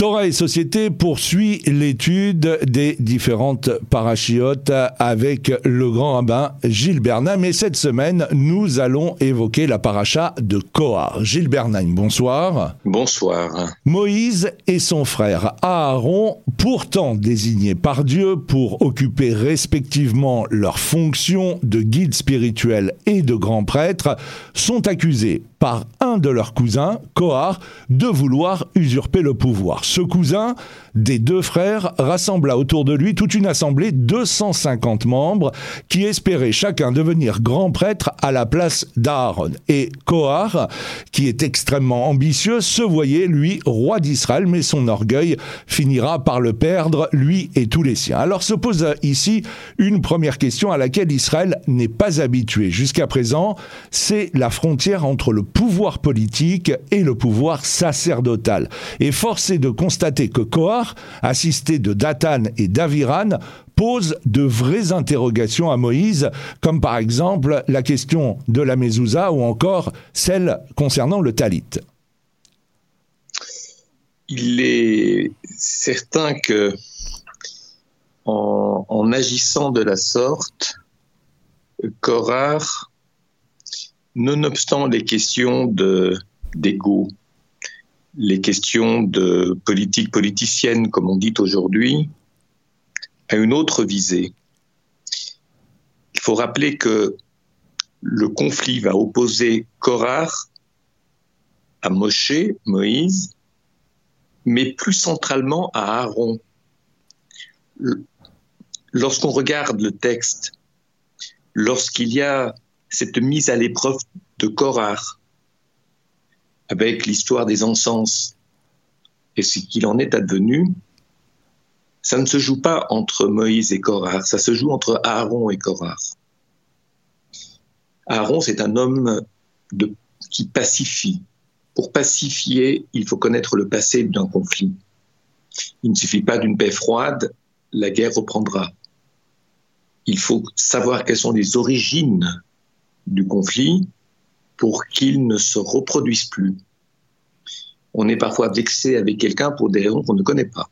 Torah et Société poursuit l'étude des différentes parachiotes avec le grand rabbin Gilles Bernheim. Et cette semaine, nous allons évoquer la paracha de Kohar. Gilles Bernheim, bonsoir. Bonsoir. Moïse et son frère Aaron, pourtant désignés par Dieu pour occuper respectivement leurs fonctions de guide spirituel et de grand prêtre, sont accusés par un de leurs cousins, Kohar, de vouloir usurper le pouvoir. Ce cousin des deux frères rassembla autour de lui toute une assemblée, 250 membres, qui espéraient chacun devenir grand prêtre à la place d'Aaron. Et Kohar, qui est extrêmement ambitieux, se voyait, lui, roi d'Israël, mais son orgueil finira par le perdre, lui et tous les siens. Alors se pose ici une première question à laquelle Israël n'est pas habitué jusqu'à présent, c'est la frontière entre le pouvoir politique et le pouvoir sacerdotal. Et force est de constater que Kohar, assisté de Datan et d'Aviran, pose de vraies interrogations à Moïse, comme par exemple la question de la mezouza ou encore celle concernant le talit. Il est certain que en, agissant de la sorte, Korah nonobstant les questions d'ego, les questions de politique politicienne, comme on dit aujourd'hui, a une autre visée. Il faut rappeler que le conflit va opposer Korah à Moshe, Moïse, mais plus centralement à Aaron. Lorsqu'on regarde le texte, lorsqu'il y a cette mise à l'épreuve de Korah avec l'histoire des encens et ce qu'il en est advenu, ça ne se joue pas entre Moïse et Korah, ça se joue entre Aaron et Korah. Aaron, c'est un homme qui pacifie. Pour pacifier, il faut connaître le passé d'un conflit. Il ne suffit pas d'une paix froide, la guerre reprendra. Il faut savoir quelles sont les origines du conflit pour qu'il ne se reproduise plus. On est parfois vexé avec quelqu'un pour des raisons qu'on ne connaît pas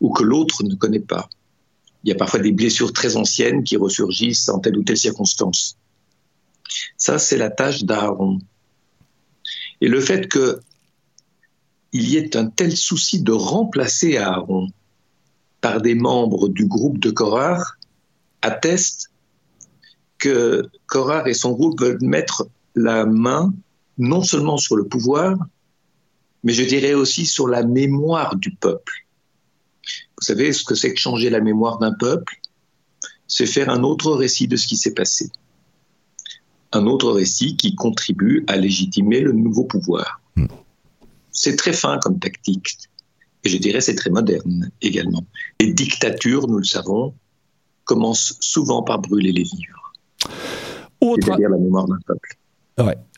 ou que l'autre ne connaît pas. Il y a parfois des blessures très anciennes qui ressurgissent en telle ou telle circonstance. Ça, c'est la tâche d'Aaron. Et le fait qu'il y ait un tel souci de remplacer Aaron par des membres du groupe de Korah atteste que Korah et son groupe veulent mettre la main non seulement sur le pouvoir, mais je dirais aussi sur la mémoire du peuple. Vous savez ce que c'est que changer la mémoire d'un peuple? C'est faire un autre récit de ce qui s'est passé. Un autre récit qui contribue à légitimer le nouveau pouvoir. Hmm. C'est très fin comme tactique. Et je dirais c'est très moderne également. Les dictatures, nous le savons, commencent souvent par brûler les livres. Autre... la mémoire d'un peuple.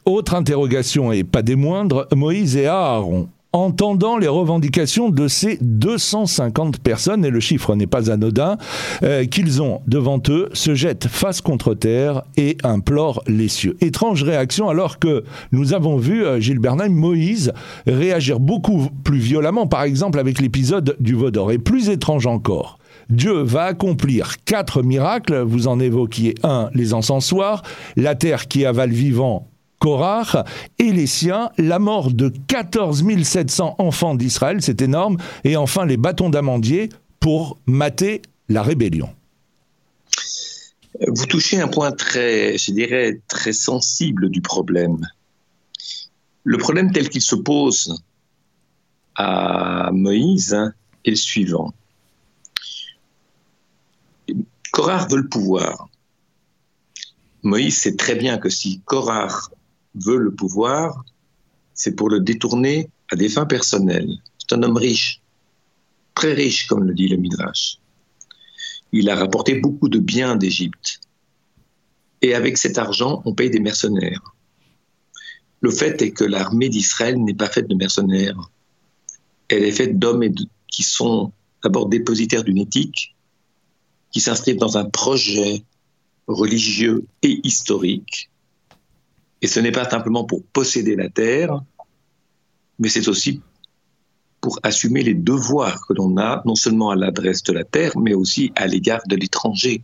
Autre interrogation, et pas des moindres, Moïse et Aaron entendant les revendications de ces 250 personnes, et le chiffre n'est pas anodin, euh, qu'ils ont devant eux, se jettent face contre terre et implorent les cieux. Étrange réaction alors que nous avons vu euh, Gilles Bernheim, Moïse, réagir beaucoup plus violemment, par exemple avec l'épisode du Vaudor. Et plus étrange encore, Dieu va accomplir quatre miracles. Vous en évoquiez un, les encensoirs, la terre qui avale vivant Korach et les siens, la mort de 14 700 enfants d'Israël, c'est énorme, et enfin les bâtons d'amandier pour mater la rébellion. Vous touchez un point très, je dirais, très sensible du problème. Le problème tel qu'il se pose à Moïse est le suivant. Korah veut le pouvoir. Moïse sait très bien que si Korah veut le pouvoir, c'est pour le détourner à des fins personnelles. C'est un homme riche, très riche, comme le dit le Midrash. Il a rapporté beaucoup de biens d'Égypte. Et avec cet argent, on paye des mercenaires. Le fait est que l'armée d'Israël n'est pas faite de mercenaires. Elle est faite d'hommes qui sont d'abord dépositaires d'une éthique, qui s'inscrivent dans un projet religieux et historique. Et ce n'est pas simplement pour posséder la terre, mais c'est aussi pour assumer les devoirs que l'on a, non seulement à l'adresse de la terre, mais aussi à l'égard de l'étranger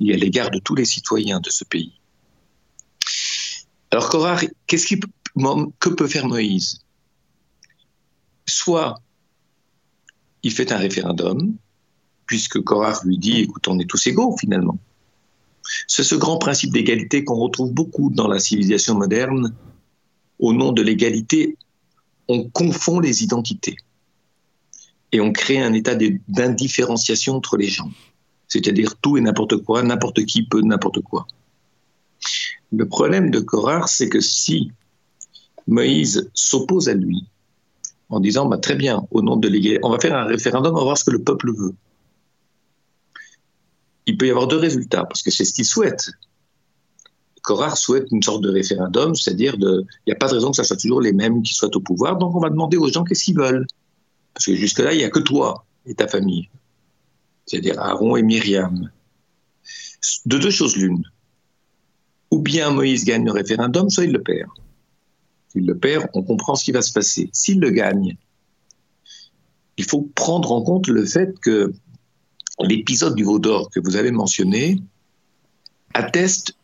et à l'égard de tous les citoyens de ce pays. Alors, Korah, qu'est-ce que peut faire Moïse? Soit il fait un référendum, puisque Korah lui dit, écoute, on est tous égaux finalement. C'est ce grand principe d'égalité qu'on retrouve beaucoup dans la civilisation moderne. Au nom de l'égalité, on confond les identités et on crée un état d'indifférenciation entre les gens, c'est-à-dire tout et n'importe quoi, n'importe qui peut n'importe quoi. Le problème de Korah, c'est que si Moïse s'oppose à lui en disant bah, très bien, au nom de l'égalité, on va faire un référendum, on va voir ce que le peuple veut. Il peut y avoir deux résultats, parce que c'est ce qu'il souhaite. Corard souhaite une sorte de référendum, c'est-à-dire il n'y a pas de raison que ça soit toujours les mêmes qui soient au pouvoir, donc on va demander aux gens qu'est-ce qu'ils veulent. Parce que jusque-là, il n'y a que toi et ta famille, c'est-à-dire Aaron et Myriam. De deux choses l'une. Ou bien Moïse gagne le référendum, soit il le perd. S'il le perd, on comprend ce qui va se passer. S'il le gagne, il faut prendre en compte le fait que l'épisode du veau d'or que vous avez mentionné atteste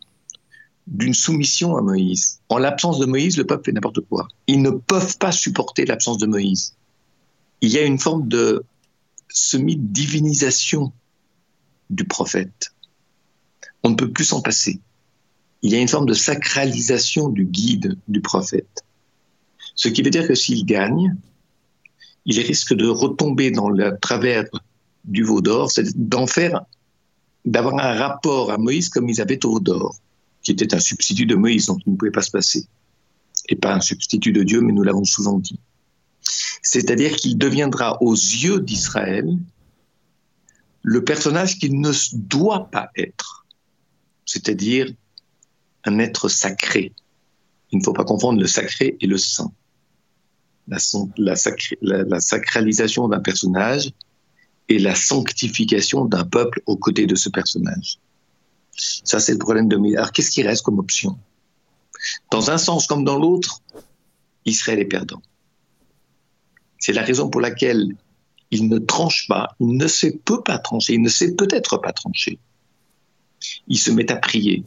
d'une soumission à Moïse. En l'absence de Moïse, le peuple fait n'importe quoi. Ils ne peuvent pas supporter l'absence de Moïse. Il y a une forme de semi-divinisation du prophète. On ne peut plus s'en passer. Il y a une forme de sacralisation du guide du prophète. Ce qui veut dire que s'il gagne, il risque de retomber dans le travers du veau d'or, c'est d'en faire, d'avoir un rapport à Moïse comme ils avaient au veau d'or qui était un substitut de Moïse, donc il ne pouvait pas se passer. Et pas un substitut de Dieu, mais nous l'avons souvent dit. C'est-à-dire qu'il deviendra aux yeux d'Israël le personnage qu'il ne doit pas être, c'est-à-dire un être sacré. Il ne faut pas confondre le sacré et le saint. La, la sacralisation d'un personnage et la sanctification d'un peuple aux côtés de ce personnage. Ça, c'est le problème de Alors, qu'est-ce qui reste comme option? Dans un sens comme dans l'autre, Israël est perdant. C'est la raison pour laquelle il ne tranche pas, il ne sait peut pas trancher, il ne sait peut-être pas trancher. Il se met à prier.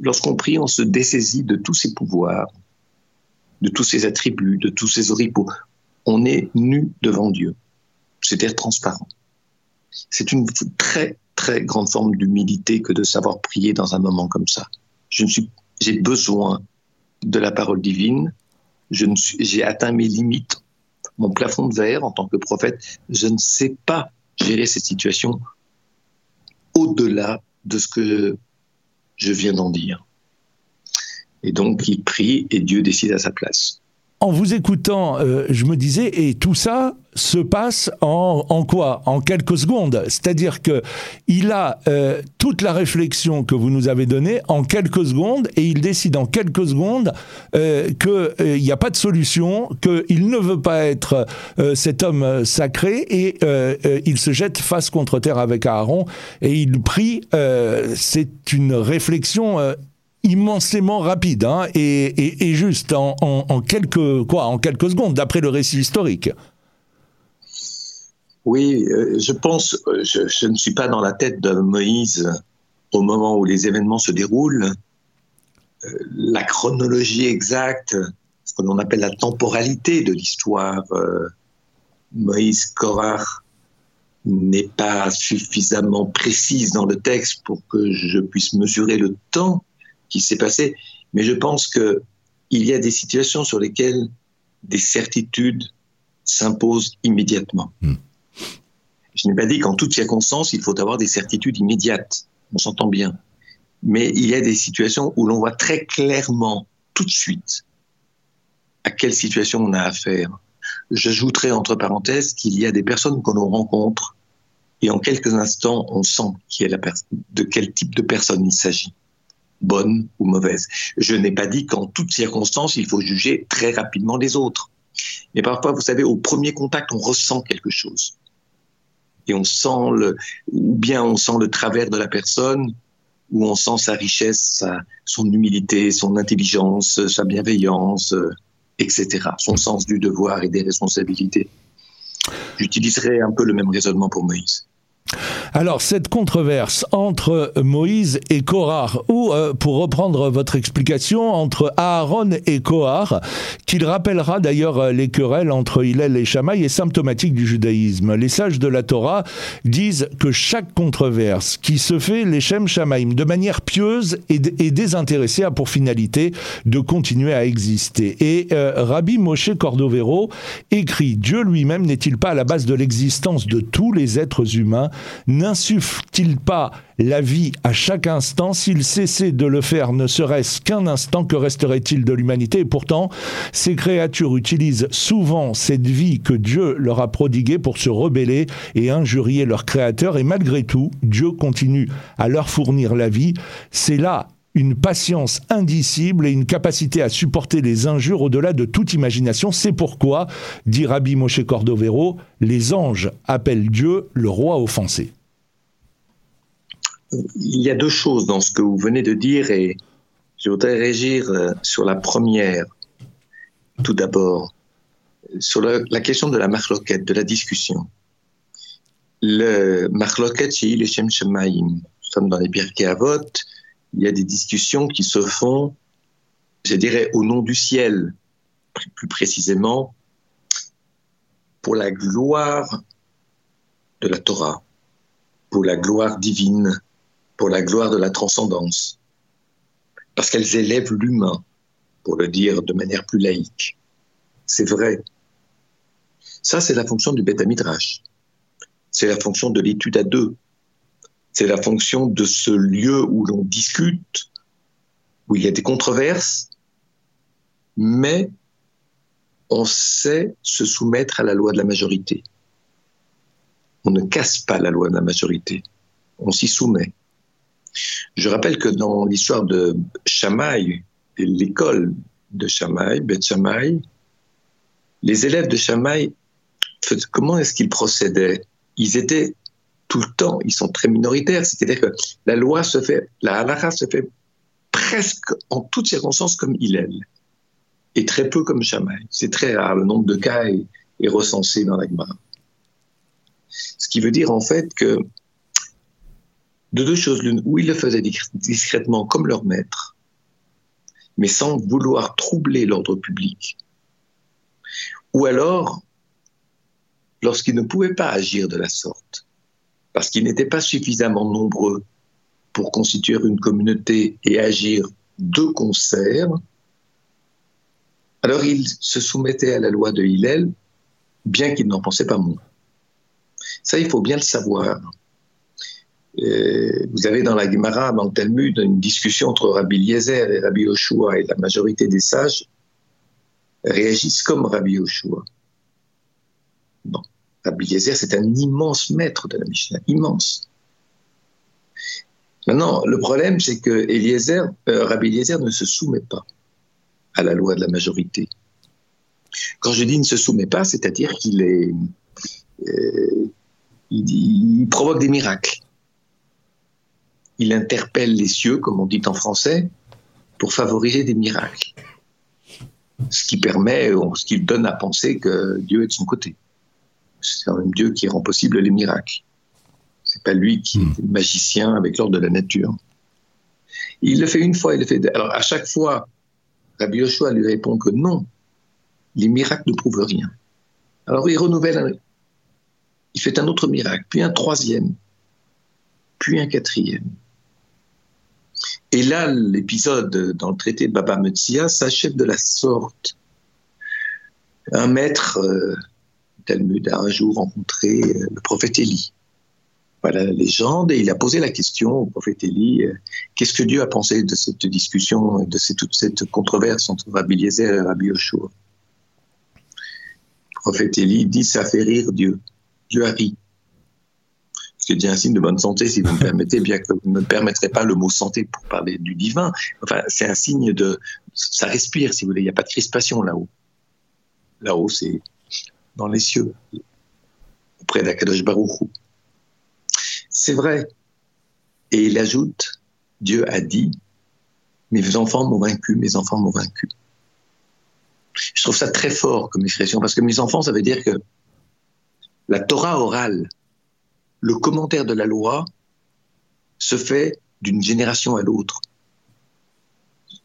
Lorsqu'on prie, on se dessaisit de tous ses pouvoirs, de tous ses attributs, de tous ses oripeaux. On est nu devant Dieu. C'est-à-dire transparent. C'est une très très grande forme d'humilité que de savoir prier dans un moment comme ça. J'ai besoin de la parole divine. J'ai atteint mes limites, mon plafond de verre en tant que prophète. Je ne sais pas gérer cette situation au-delà de ce que je viens d'en dire. Et donc, il prie et Dieu décide à sa place en vous écoutant, euh, je me disais, et tout ça se passe en, quoi? En quelques secondes. C'est-à-dire que il a euh, toute la réflexion que vous nous avez donnée en quelques secondes, et il décide en quelques secondes euh, qu'il n'y a pas de solution, qu'il ne veut pas être cet homme sacré, et il se jette face contre terre avec Aaron, et il prie. C'est une réflexion immensément rapide hein, et, juste en, quelques quoi en quelques secondes d'après le récit historique. Oui, euh, je pense, euh, je, ne suis pas dans la tête de Moïse au moment où les événements se déroulent. Euh, la chronologie exacte, ce que l'on appelle la temporalité de l'histoire, Moïse Korah n'est pas suffisamment précise dans le texte pour que je puisse mesurer le temps qui s'est passé. Mais je pense qu'il y a des situations sur lesquelles des certitudes s'imposent immédiatement. Hmm. Je n'ai pas dit qu'en toutes circonstances, il faut avoir des certitudes immédiates. On s'entend bien. Mais il y a des situations où l'on voit très clairement, tout de suite, à quelle situation on a affaire. J'ajouterai entre parenthèses qu'il y a des personnes que l'on rencontre et en quelques instants, on sent qui est la de quel type de personne il s'agit bonne ou mauvaise. Je n'ai pas dit qu'en toutes circonstances, il faut juger très rapidement les autres. Mais parfois, vous savez, au premier contact, on ressent quelque chose. Et on sent le, ou bien on sent le travers de la personne, ou on sent sa richesse, sa, son humilité, son intelligence, sa bienveillance. etc. Son sens du devoir et des responsabilités. J'utiliserai un peu le même raisonnement pour Moïse. Alors, cette controverse entre Moïse et Korah, ou, euh, pour reprendre votre explication, entre Aaron et Kohar, qu'il rappellera d'ailleurs euh, les querelles entre Hillel et Shammai, est symptomatique du judaïsme. Les sages de la Torah disent que chaque controverse qui se fait, les Shem de manière pieuse et, désintéressée, a pour finalité de continuer à exister. Et euh, Rabbi Moshe Cordovero écrit Dieu lui-même n'est-il pas à la base de l'existence de tous les êtres humains n'insuffle-t-il pas la vie à chaque instant S'il cessait de le faire ne serait-ce qu'un instant, que resterait-il de l'humanité Et pourtant, ces créatures utilisent souvent cette vie que Dieu leur a prodiguée pour se rebeller et injurier leur créateur. Et malgré tout, Dieu continue à leur fournir la vie. C'est là une patience indicible et une capacité à supporter les injures au-delà de toute imagination. C'est pourquoi, dit Rabbi Moshe Cordovero, les anges appellent Dieu le roi offensé. Il y a deux choses dans ce que vous venez de dire et je voudrais réagir euh, sur la première. Tout d'abord, sur la, question de la marloquette, de la discussion. Le marloquette chez Ileshem Shemaim, nous sommes dans les Birkei Avot, il y a des discussions qui se font, je dirais, au nom du ciel, plus précisément, pour la gloire de la Torah, pour la gloire divine, pour la gloire de la transcendance, parce qu'elles élèvent l'humain, pour le dire de manière plus laïque. C'est vrai. Ça, c'est la fonction du Beth Midrash. C'est la fonction de l'étude à deux. C'est la fonction de ce lieu où l'on discute, où il y a des controverses, mais on sait se soumettre à la loi de la majorité. On ne casse pas la loi de la majorité, on s'y soumet. Je rappelle que dans l'histoire de Shammai, l'école de Shammai, Beth Shammai, les élèves de Shammai, comment est-ce qu'ils procédaient? Ils étaient tout le temps, ils sont très minoritaires, c'est-à-dire que la loi se fait, la halakha se fait presque en toutes circonstances comme Hillel, et très peu comme Shammai. C'est très rare, le nombre de cas est, recensé dans la Gemara. Ce qui veut dire en fait que de deux choses l'une, où ils le faisaient discrètement comme leur maître, mais sans vouloir troubler l'ordre public, ou alors lorsqu'ils ne pouvaient pas agir de la sorte, parce qu'ils n'étaient pas suffisamment nombreux pour constituer une communauté et agir de concert, alors ils se soumettaient à la loi de Hillel, bien qu'ils n'en pensaient pas moins. Ça, il faut bien le savoir. Euh, vous avez dans la Gemara, dans le Talmud, une discussion entre Rabbi Eliezer et Rabbi Yoshua, et la majorité des sages réagissent comme Rabbi Yoshua. Bon. Rabbi Eliezer, c'est un immense maître de la Mishnah, immense. Maintenant, le problème, c'est que euh, Rabbi Eliezer ne se soumet pas à la loi de la majorité. Quand je dis ne se soumet pas, c'est-à-dire qu'il est, euh, il, provoque des miracles. Il interpelle les cieux, comme on dit en français, pour favoriser des miracles. Ce qui permet, ce qui donne à penser que Dieu est de son côté c'est quand même Dieu qui rend possible les miracles. C'est pas lui qui hmm. est magicien avec l'ordre de la nature. Il le fait une fois, il le fait. Alors à chaque fois, Rabbi Yoshua lui répond que non, les miracles ne prouvent rien. Alors il renouvelle, il fait un autre miracle, puis un troisième, puis un quatrième. Et là, l'épisode dans le traité de Baba Metzia s'achève de la sorte. Un maître euh, Talmud a un jour rencontré euh, le prophète Élie. Voilà la légende, et il a posé la question au prophète Élie euh, qu'est-ce que Dieu a pensé de cette discussion, de toute cette controverse entre Rabbi Eliezer et Rabbi Yoshua? Le prophète Élie dit ça fait rire Dieu. Dieu a ri. Ce qui est un signe de bonne santé, si vous me permettez, bien que vous ne me permettrez pas le mot santé pour parler du divin. Enfin, c'est un signe de. Ça respire, si vous voulez. Il n'y a pas de crispation là-haut. Là-haut, c'est dans les cieux, auprès d'Akadosh Baruch C'est vrai. Et il ajoute, Dieu a dit, mes enfants m'ont vaincu, mes enfants m'ont vaincu. Je trouve ça très fort comme expression parce que mes enfants, ça veut dire que la Torah orale, le commentaire de la loi, se fait d'une génération à l'autre.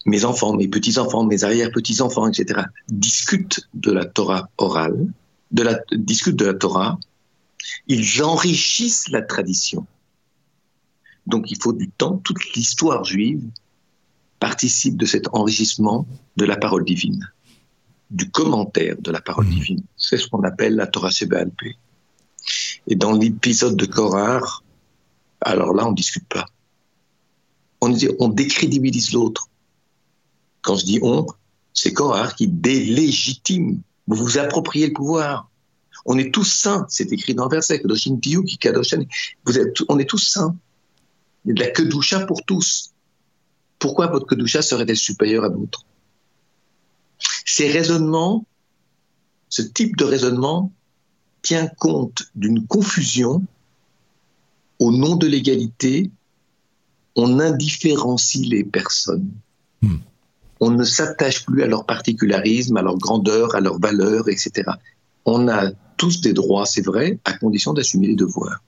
Mes enfants, mes petits-enfants, mes arrière-petits-enfants, etc., discutent de la Torah orale, de la, discutent de la Torah, ils enrichissent la tradition. Donc il faut du temps, toute l'histoire juive participe de cet enrichissement de la parole divine, du commentaire de la parole mmh. divine. C'est ce qu'on appelle la Torah Sebaalpé. Et dans l'épisode de Korar, alors là, on ne discute pas. On, on décrédibilise l'autre. Quand je dis on, c'est Korar qui délégitime. Vous vous appropriez le pouvoir. On est tous saints, c'est écrit dans le verset, vous êtes, on est tous saints. Il y a de la kedusha pour tous. Pourquoi votre kedusha serait-elle supérieure à d'autres Ces raisonnements, ce type de raisonnement tient compte d'une confusion au nom de l'égalité, on indifférencie les personnes. Hmm. On ne s'attache plus à leur particularisme, à leur grandeur, à leur valeur, etc. On a tous des droits, c'est vrai, à condition d'assumer les devoirs.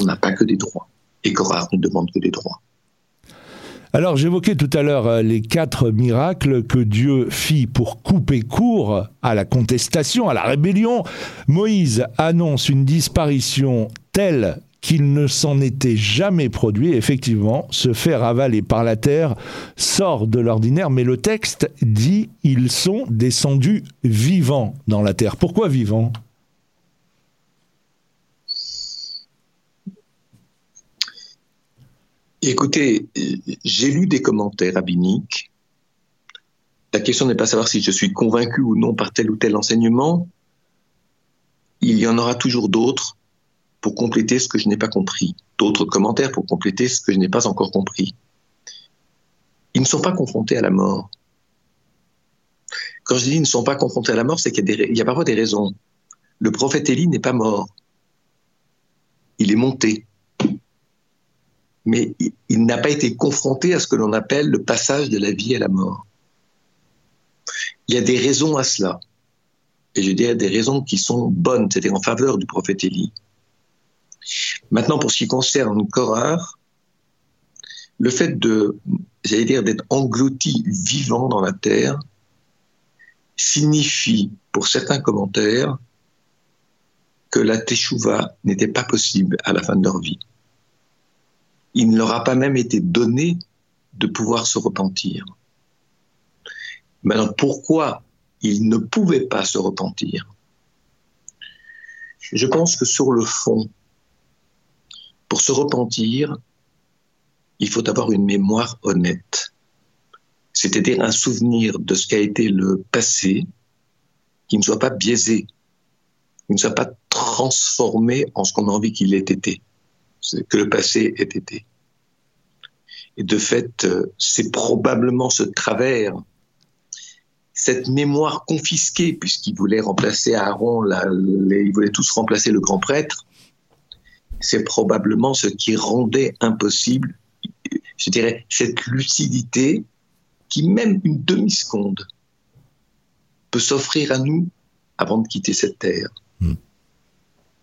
On n'a pas que des droits. Et Korah ne demande que des droits. Alors j'évoquais tout à l'heure euh, les quatre miracles que Dieu fit pour couper court à la contestation, à la rébellion. Moïse annonce une disparition telle qu'il ne s'en était jamais produit. Effectivement, se faire avaler par la terre sort de l'ordinaire, mais le texte dit ils sont descendus vivants dans la terre. Pourquoi vivants? Écoutez, j'ai lu des commentaires rabbiniques. La question n'est pas savoir si je suis convaincu ou non par tel ou tel enseignement. Il y en aura toujours d'autres pour compléter ce que je n'ai pas compris, d'autres commentaires pour compléter ce que je n'ai pas encore compris. Ils ne sont pas confrontés à la mort. Quand je dis ils ne sont pas confrontés à la mort, c'est qu'il y, a parfois des raisons. Le prophète Élie n'est pas mort. Il est monté mais il n'a pas été confronté à ce que l'on appelle le passage de la vie à la mort. Il y a des raisons à cela. Et je dirais des raisons qui sont bonnes, c'est-à-dire en faveur du prophète Élie. Maintenant, pour ce qui concerne Korah, le fait de, j'allais dire, d'être englouti vivant dans la terre signifie, pour certains commentaires, que la teshuva n'était pas possible à la fin de leur vie il ne leur a pas même été donné de pouvoir se repentir. Maintenant, pourquoi ils ne pouvaient pas se repentir? Je pense que sur le fond, pour se repentir, il faut avoir une mémoire honnête, c'est-à-dire un souvenir de ce qu'a été le passé qui ne soit pas biaisé, qui ne soit pas transformé en ce qu'on a envie qu'il ait été que le passé ait été. Et de fait, euh, c'est probablement ce travers, cette mémoire confisquée, puisqu'il voulait remplacer Aaron, la, ils voulaient tous remplacer le grand prêtre, c'est probablement ce qui rendait impossible, je dirais, cette lucidité qui, même une demi-seconde, peut s'offrir à nous avant de quitter cette terre. Hmm.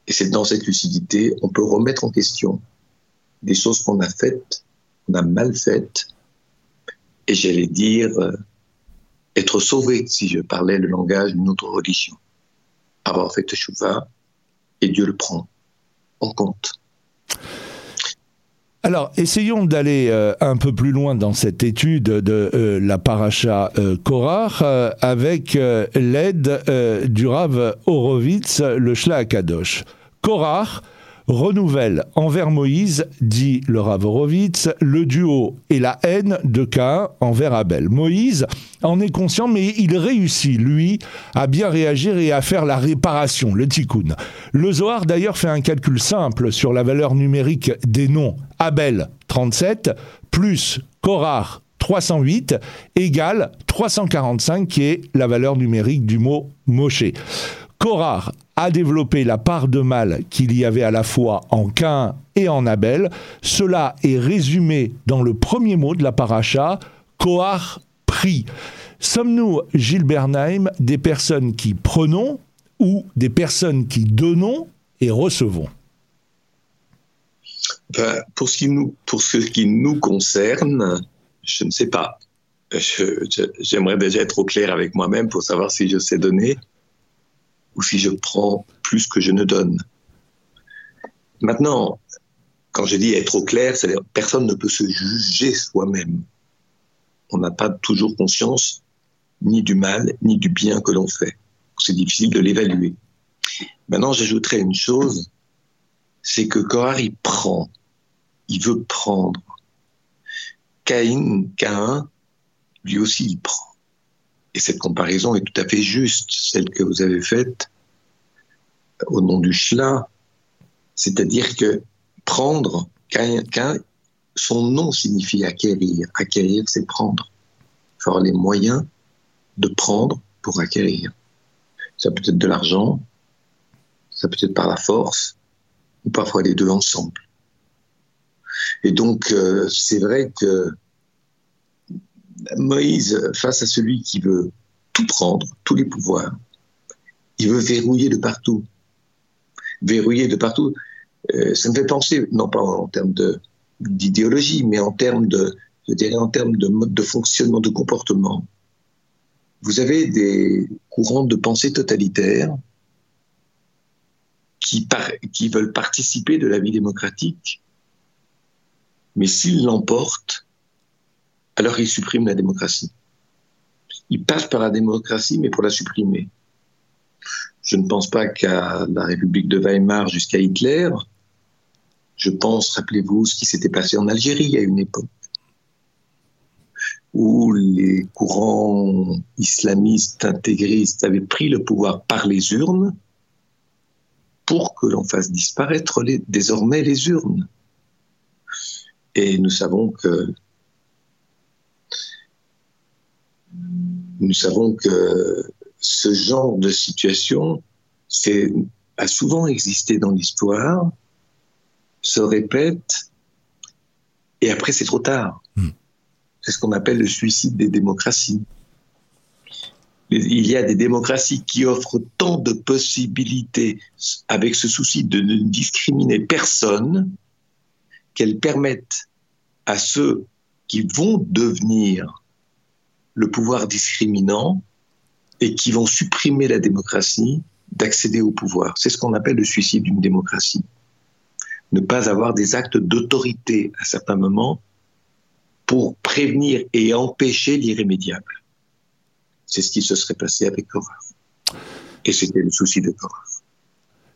Et c'est dans cette lucidité, on peut remettre en question des choses qu'on a faites, qu'on a mal faites, et j'allais dire euh, être sauvé, si je parlais le langage d'une autre religion. Avoir fait Teshuvah, et Dieu le prend Alors, essayons d'aller euh, un peu plus loin dans cette étude de euh, la paracha euh, Korach avec l'aide du Rav Horowitz, le Shla Kadosh. Korach renouvelle envers Moïse, dit le Rav Horowitz, le duo et la haine de Cain envers Abel. Moïse en est conscient, mais il réussit, lui, à bien réagir et à faire la réparation, le tikkun. Le Zohar, d'ailleurs, fait un calcul simple sur la valeur numérique des noms. Abel, 37, plus Korah, 308, égale 345, qui est la valeur numérique du mot Moshe. Korah a développé la part de mal qu'il y avait à la fois en Cain et en Abel. Cela est résumé dans le premier mot de la paracha, Kohar prie. Sommes-nous, Gilles des personnes qui prenons ou des personnes qui donnons et recevons? Ben, pour, ce qui nous, pour ce qui nous concerne, je ne sais pas. J'aimerais déjà être au clair avec moi-même pour savoir si je sais donner ou si je prends plus que je ne donne. Maintenant, quand je dis être au clair, c'est personne ne peut se juger soi-même. On n'a pas toujours conscience ni du mal ni du bien que l'on fait. C'est difficile de l'évaluer. Maintenant, j'ajouterais une chose, c'est que Kohar, il prend, il veut prendre. Caïn, Caïn, lui aussi, il prend. Et cette comparaison est tout à fait juste, celle que vous avez faite au nom du Shla, c'est-à-dire que prendre, son nom signifie acquérir. Acquérir, c'est prendre. Il avoir les moyens de prendre pour acquérir. Ça peut être de l'argent, ça peut être par la force, ou parfois les deux ensemble. Et donc, euh, c'est vrai que Moïse, face à celui qui veut tout prendre, tous les pouvoirs, il veut verrouiller de partout. Verrouiller de partout, euh, ça me fait penser, non pas en termes d'idéologie, mais en termes de, je dirais en termes de mode de fonctionnement, de comportement. Vous avez des courants de pensée totalitaires qui, qui veulent participer de la vie démocratique, mais s'ils l'emportent, alors ils suppriment la démocratie. Ils passent par la démocratie, mais pour la supprimer. Je ne pense pas qu'à la République de Weimar jusqu'à Hitler. Je pense, rappelez-vous, ce qui s'était passé en Algérie à une époque où les courants islamistes intégristes avaient pris le pouvoir par les urnes pour que l'on fasse disparaître désormais les urnes. Et nous savons que nous savons que ce genre de situation a souvent existé dans l'histoire, se répète, et après c'est trop tard. Hmm. C'est ce qu'on appelle le suicide des démocraties. Il y a des démocraties qui offrent tant de possibilités avec ce souci de ne discriminer personne qu'elles permettent à ceux qui vont devenir le pouvoir discriminant et qui vont supprimer la démocratie d'accéder au pouvoir. C'est ce qu'on appelle le suicide d'une démocratie. Ne pas avoir des actes d'autorité à certains moments pour prévenir et empêcher l'irrémédiable. C'est ce qui se serait passé avec Korah. Et c'était le souci de Korah.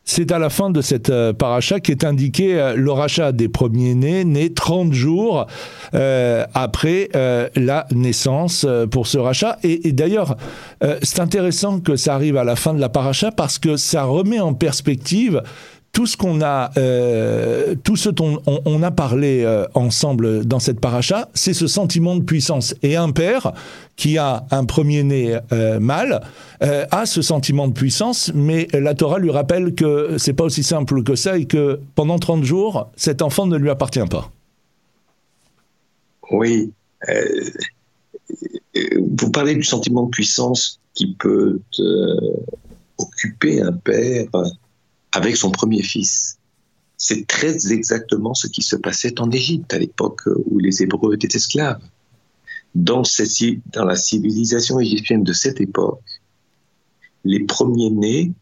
C'est à la fin de cette euh, paracha qui est indiqué euh, le rachat des premiers-nés, nés 30 jours euh, après la naissance pour ce rachat. Et, d'ailleurs, c'est intéressant que ça arrive à la fin de la paracha parce que ça remet en perspective tout ce qu'on a, euh, tout ce dont on, a parlé euh, ensemble dans cette paracha, c'est ce sentiment de puissance. Et un père qui a un premier-né euh, mâle a ce sentiment de puissance, mais la Torah lui rappelle que c'est pas aussi simple que ça et que pendant 30 jours, cet enfant ne lui appartient pas. Oui. vous parlez du sentiment de puissance qui peut occuper un père avec son premier fils. C'est très exactement ce qui se passait en Égypte à l'époque où les Hébreux étaient esclaves. Dans, dans la civilisation égyptienne de cette époque, les premiers-nés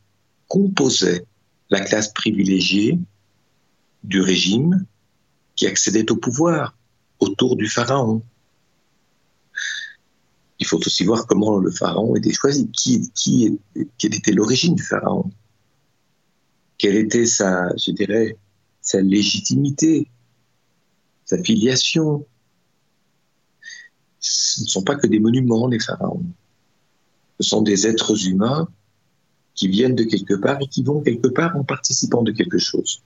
composaient la classe privilégiée du régime qui accédait au pouvoir autour du pharaon. Il faut aussi voir comment le pharaon était choisi, qui, qui, quelle était l'origine du pharaon quelle était sa, je dirais, sa légitimité, sa filiation. Ce ne sont pas que des monuments, les pharaons. Ce sont des êtres humains qui viennent de quelque part et qui vont quelque part en participant de quelque chose.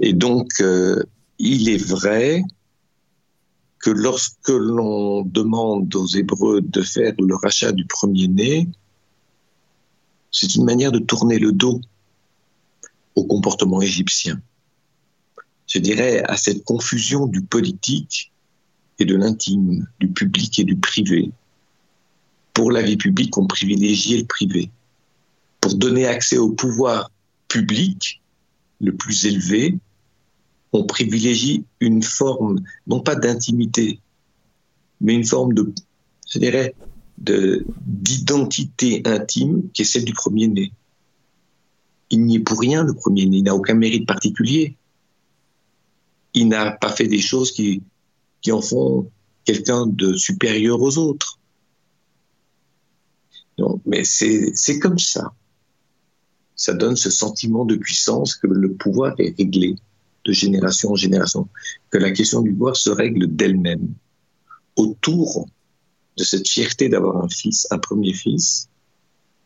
Et donc, euh, il est vrai que lorsque l'on demande aux Hébreux de faire le rachat du premier-né, c'est une manière de tourner le dos au comportement égyptien. Je dirais à cette confusion du politique et de l'intime, du public et du privé. pour la vie publique, on privilégiait le privé. Pour donner accès au pouvoir public le plus élevé, on privilégie une forme, non pas d'intimité, mais une forme de, je dirais, d'identité intime qui est celle du premier-né. Il n'y est pour rien le premier-né, il n'a aucun mérite particulier. Il n'a pas fait des choses qui, qui en font quelqu'un de supérieur aux autres. Non, mais c'est comme ça. Ça donne ce sentiment de puissance que le pouvoir est réglé de génération en génération, que la question du pouvoir se règle d'elle-même autour de cette fierté d'avoir un fils, un premier fils,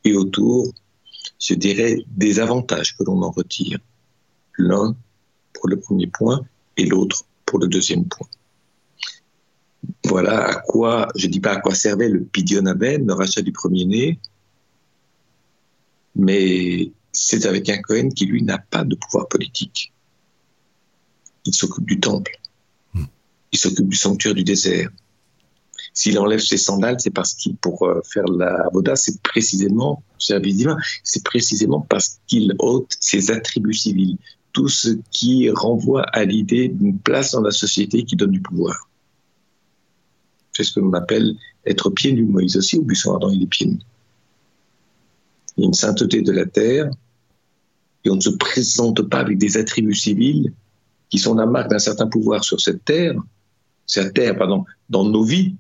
et autour, je dirais, des avantages que l'on en retire. L'un pour le premier point et l'autre pour le deuxième point. Voilà à quoi, je ne dis pas à quoi servait le Pidionaben, le rachat du premier-né, mais c'est avec un Cohen qui, lui, n'a pas de pouvoir politique. Il s'occupe du temple. Hmm. Il s'occupe du sanctuaire du désert. S'il enlève ses sandales, c'est parce qu'il, pour euh, faire la voda, c'est précisément, service divin, c'est précisément parce qu'il ôte ses attributs civils. Tout ce qui renvoie à l'idée d'une place dans la société qui donne du pouvoir. C'est ce que l'on appelle être pieds nus. Moïse aussi, au buisson ardent, il est pieds nus. Il y a une sainteté de la terre, et on ne se présente pas avec des attributs civils qui sont la marque d'un certain pouvoir sur cette terre, cette terre, pardon, dans nos vies,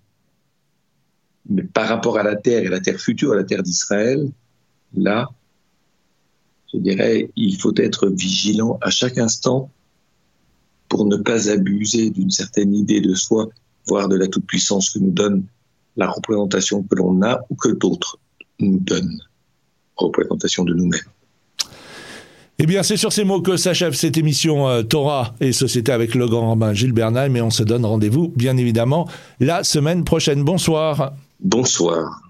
mais par rapport à la terre et la terre future, à la terre d'Israël, là, je dirais, il faut être vigilant à chaque instant pour ne pas abuser d'une certaine idée de soi, voire de la toute-puissance que nous donne la représentation que l'on a ou que d'autres nous donnent, représentation de nous-mêmes. Eh bien, c'est sur ces mots que s'achève cette émission euh, Torah et Société avec le grand rabbin Gilles Bernal, mais on se donne rendez-vous, bien évidemment, la semaine prochaine. Bonsoir. Bonsoir.